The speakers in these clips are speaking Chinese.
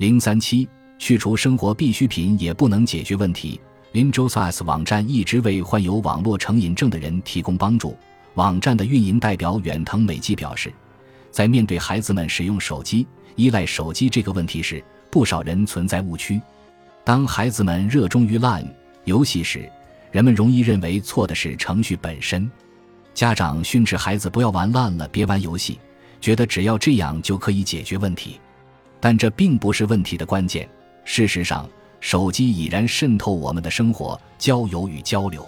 零三七，去除生活必需品也不能解决问题。Linjosas 网站一直为患有网络成瘾症的人提供帮助。网站的运营代表远藤美纪表示，在面对孩子们使用手机、依赖手机这个问题时，不少人存在误区。当孩子们热衷于 LINE 游戏时，人们容易认为错的是程序本身。家长训斥孩子不要玩烂了，别玩游戏，觉得只要这样就可以解决问题。但这并不是问题的关键。事实上，手机已然渗透我们的生活、交友与交流。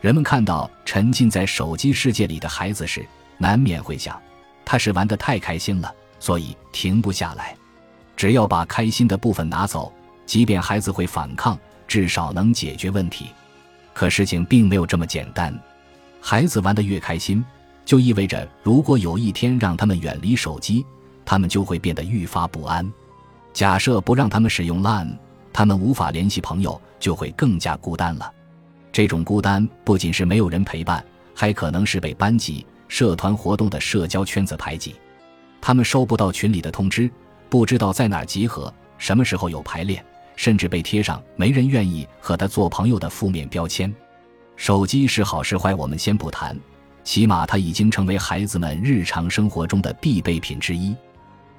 人们看到沉浸在手机世界里的孩子时，难免会想：他是玩得太开心了，所以停不下来。只要把开心的部分拿走，即便孩子会反抗，至少能解决问题。可事情并没有这么简单。孩子玩得越开心，就意味着如果有一天让他们远离手机，他们就会变得愈发不安。假设不让他们使用 LINE，他们无法联系朋友，就会更加孤单了。这种孤单不仅是没有人陪伴，还可能是被班级、社团活动的社交圈子排挤。他们收不到群里的通知，不知道在哪儿集合，什么时候有排练，甚至被贴上没人愿意和他做朋友的负面标签。手机是好是坏，我们先不谈，起码它已经成为孩子们日常生活中的必备品之一。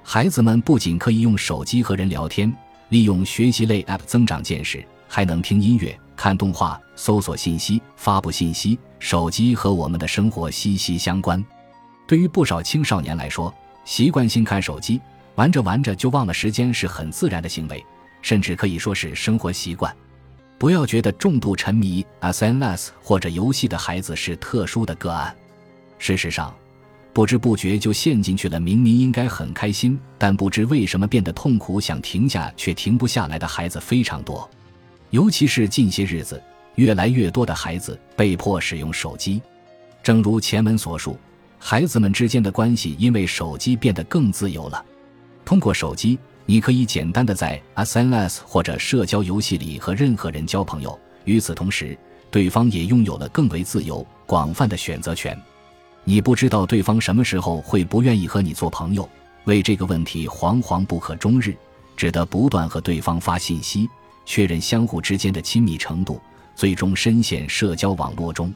孩子们不仅可以用手机和人聊天，利用学习类 App 增长见识，还能听音乐、看动画、搜索信息、发布信息。手机和我们的生活息息相关。对于不少青少年来说，习惯性看手机，玩着玩着就忘了时间，是很自然的行为，甚至可以说是生活习惯。不要觉得重度沉迷 SNS 或者游戏的孩子是特殊的个案。事实上，不知不觉就陷进去了。明明应该很开心，但不知为什么变得痛苦，想停下却停不下来的孩子非常多。尤其是近些日子，越来越多的孩子被迫使用手机。正如前文所述，孩子们之间的关系因为手机变得更自由了。通过手机，你可以简单的在 SNS 或者社交游戏里和任何人交朋友。与此同时，对方也拥有了更为自由、广泛的选择权。你不知道对方什么时候会不愿意和你做朋友，为这个问题惶惶不可终日，只得不断和对方发信息，确认相互之间的亲密程度，最终深陷社交网络中。